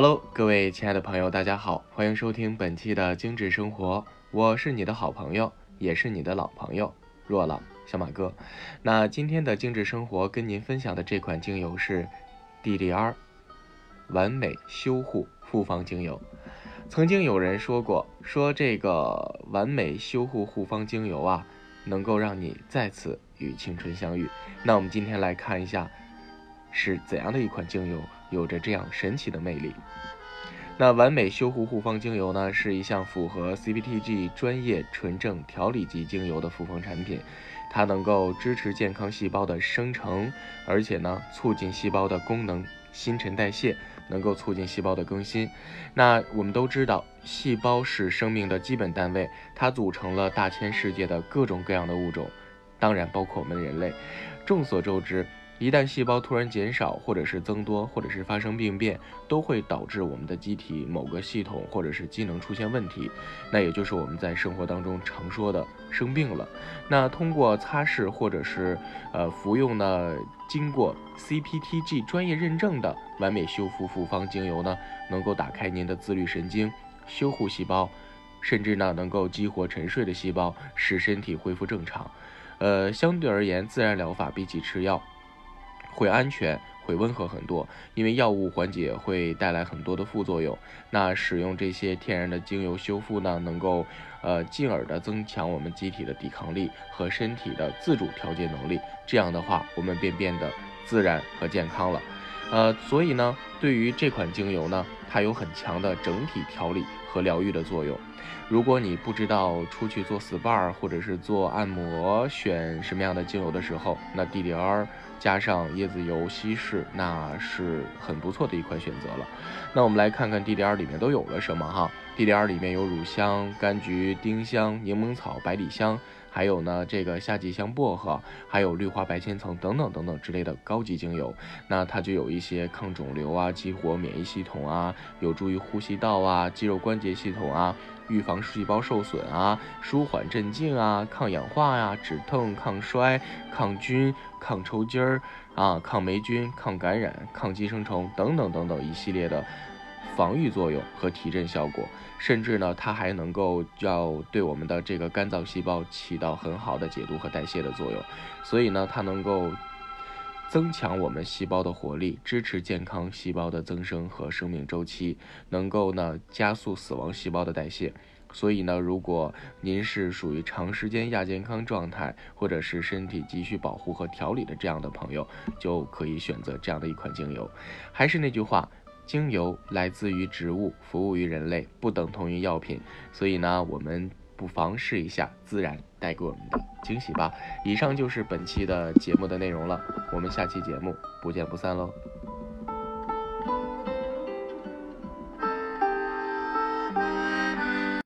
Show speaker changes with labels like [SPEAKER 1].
[SPEAKER 1] Hello，各位亲爱的朋友，大家好，欢迎收听本期的精致生活，我是你的好朋友，也是你的老朋友若老小马哥。那今天的精致生活跟您分享的这款精油是 DDR 完美修护复方精油。曾经有人说过，说这个完美修护护方精油啊，能够让你再次与青春相遇。那我们今天来看一下。是怎样的一款精油，有着这样神奇的魅力？那完美修护护方精油呢，是一项符合 CPTG 专业纯正调理级精油的复方产品，它能够支持健康细胞的生成，而且呢，促进细胞的功能新陈代谢，能够促进细胞的更新。那我们都知道，细胞是生命的基本单位，它组成了大千世界的各种各样的物种，当然包括我们人类。众所周知。一旦细胞突然减少，或者是增多，或者是发生病变，都会导致我们的机体某个系统或者是机能出现问题，那也就是我们在生活当中常说的生病了。那通过擦拭或者是呃服用呢，经过 CPTG 专业认证的完美修复复方精油呢，能够打开您的自律神经，修护细胞，甚至呢能够激活沉睡的细胞，使身体恢复正常。呃，相对而言，自然疗法比起吃药。会安全，会温和很多，因为药物缓解会带来很多的副作用。那使用这些天然的精油修复呢，能够呃进而的增强我们机体的抵抗力和身体的自主调节能力。这样的话，我们便变得自然和健康了。呃，所以呢，对于这款精油呢，它有很强的整体调理和疗愈的作用。如果你不知道出去做 SPA 或者是做按摩选什么样的精油的时候，那 DDR 加上椰子油稀释，那是很不错的一款选择了。那我们来看看 DDR 里面都有了什么哈？DDR 里面有乳香、柑橘、丁香、柠檬草、百里香。还有呢，这个夏季香薄荷，还有绿化白千层等等等等之类的高级精油，那它就有一些抗肿瘤啊、激活免疫系统啊、有助于呼吸道啊、肌肉关节系统啊、预防细胞受损啊、舒缓镇静啊、抗氧化呀、止痛、抗衰、抗菌、抗抽筋儿啊、抗霉菌、抗感染、抗寄生虫等等等等一系列的。防御作用和提振效果，甚至呢，它还能够要对我们的这个干燥细胞起到很好的解毒和代谢的作用。所以呢，它能够增强我们细胞的活力，支持健康细胞的增生和生命周期，能够呢加速死亡细胞的代谢。所以呢，如果您是属于长时间亚健康状态，或者是身体急需保护和调理的这样的朋友，就可以选择这样的一款精油。还是那句话。精油来自于植物，服务于人类，不等同于药品。所以呢，我们不妨试一下自然带给我们的惊喜吧。以上就是本期的节目的内容了，我们下期节目不见不散喽。